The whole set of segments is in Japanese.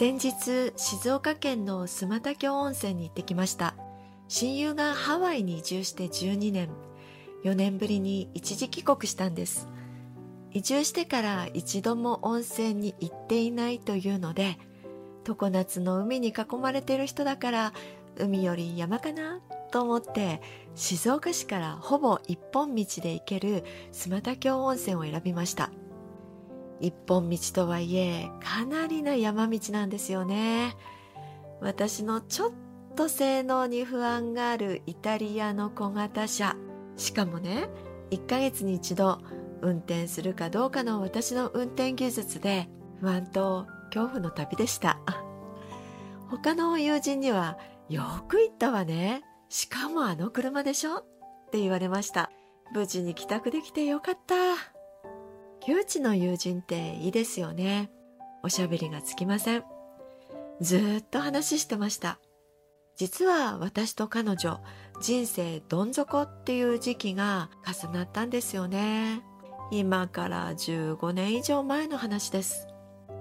先日静岡県の須磨田峡温泉に行ってきました。親友がハワイに移住して12年。4年ぶりに一時帰国したんです。移住してから一度も温泉に行っていないというので常夏の海に囲まれている人だから海より山かなと思って静岡市からほぼ一本道で行ける須磨田峡温泉を選びました。一本道とはいえかなりな山道なんですよね。私のちょっと性能に不安があるイタリアの小型車。しかもね1ヶ月に一度運転するかどうかの私の運転技術で不安と恐怖の旅でした。他の友人にはよく行ったわね。しかもあの車でしょって言われました。無事に帰宅できてよかった。旧知の友人っていいですよね。おしゃべりがつきません。ずっと話してました。実は私と彼女、人生どん底っていう時期が重なったんですよね。今から15年以上前の話です。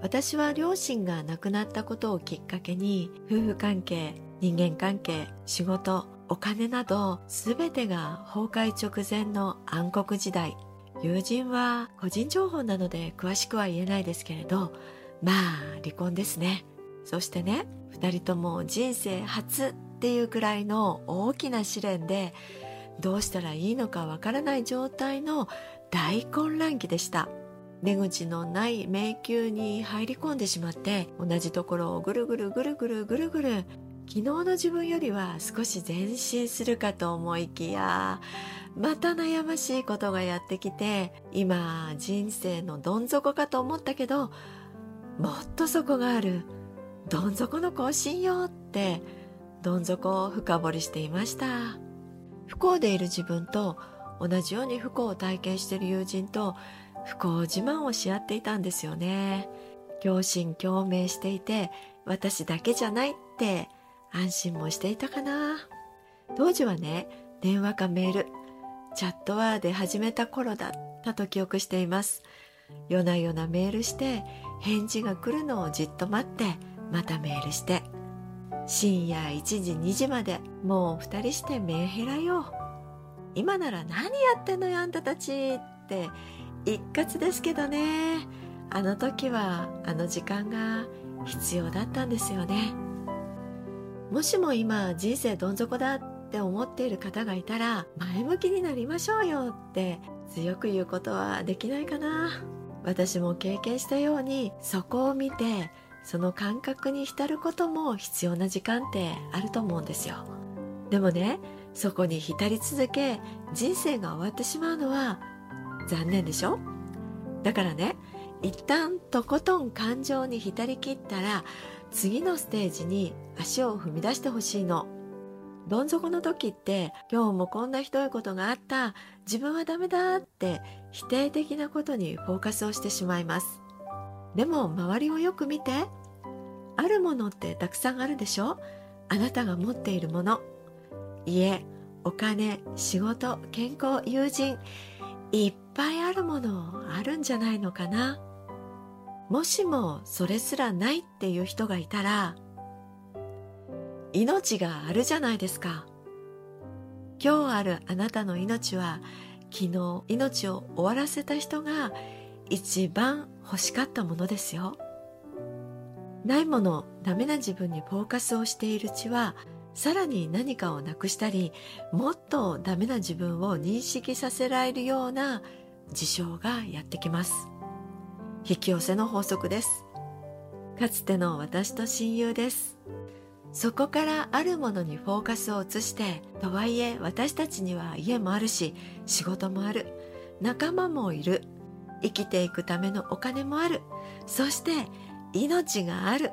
私は両親が亡くなったことをきっかけに夫婦関係、人間関係、仕事、お金など全てが崩壊直前の暗黒時代友人は個人情報なので詳しくは言えないですけれどまあ離婚ですね。そしてね2人とも人生初っていうくらいの大きな試練でどうしたらいいのかわからない状態の大混乱期でした。出口のない迷宮に入り込んでしまって同じところをぐるぐるぐるぐるぐるぐる昨日の自分よりは少し前進するかと思いきやまた悩ましいことがやってきて今人生のどん底かと思ったけどもっと底がある。どん底の更新よってどん底を深掘りしていました。不幸でいる自分と同じように不幸を体験している友人と不幸自慢をし合っていたんですよね。共振共鳴していて私だけじゃないって安心もしていたかな。当時はね電話かメールチャットワーで始めた頃だったと記憶しています。夜な夜なメールして返事が来るのをじっと待ってまたメールして深夜1時2時までもう二人してメンヘラよ今なら何やってんのよあんたたちって一括ですけどね。あの時はあの時間が必要だったんですよね。もしも今人生どん底だって思っている方がいたら前向きになりましょうよって強く言うことはできないかな。私も経験したようにそこを見てその感覚に浸ることも必要な時間ってあると思うんですよ。でもねそこに浸り続け人生が終わってしまうのは残念でしょ？だからね一旦とことん感情に浸りきったら次のステージに足を踏み出してほしいの。どん底の時って今日もこんなひどいことがあった。自分はダメだって否定的なことにフォーカスをしてしまいます。でも周りをよく見てあるものってたくさんあるでしょ。あなたが持っているもの。家お金仕事健康友人。いっぱいあるものあるんじゃないのかな。もしもそれすらないっていう人がいたら命があるじゃないですか。今日あるあなたの命は昨日命を終わらせた人が一番欲しかったものですよ。ないものダメな自分にフォーカスをしているうちはさらに何かをなくしたりもっとダメな自分を認識させられるような事象がやってきます。引き寄せの法則です。かつての私と親友です。そこからあるものにフォーカスを移してとはいえ私たちには家もあるし仕事もある。仲間もいる。生きていくためのお金もある。そして命がある。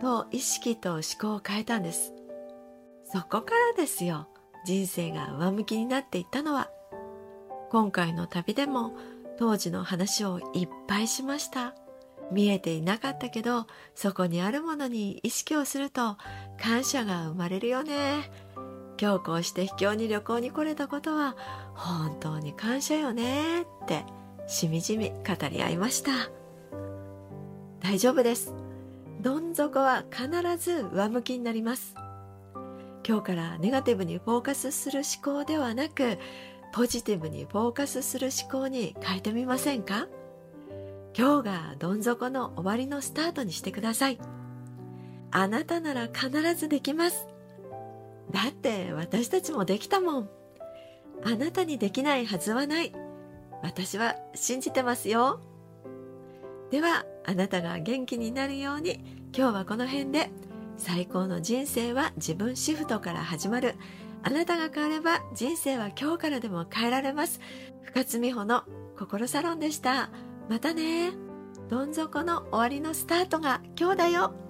と意識と思考を変えたんです。そこからですよ。人生が上向きになっていったのは。今回の旅でも当時の話をいっぱいしました。見えていなかったけどそこにあるものに意識をすると感謝が生まれるよね。今日こうして秘境に旅行に来れたことは本当に感謝よねってしみじみ語り合いました。大丈夫です。どん底は必ず上向きになります。今日からネガティブにフォーカスする思考ではなくポジティブにフォーカスする思考に変えてみませんか？今日がどん底の終わりのスタートにしてください。あなたなら必ずできます。だって私たちもできたもん。あなたにできないはずはない。私は信じてますよ。ではあなたが元気になるように今日はこの辺で。最高の人生は自分シフトから始まる。あなたが変われば人生は今日からでも変えられます。深津美穂の心サロンでした。またね。どん底の終わりのスタートが今日だよ。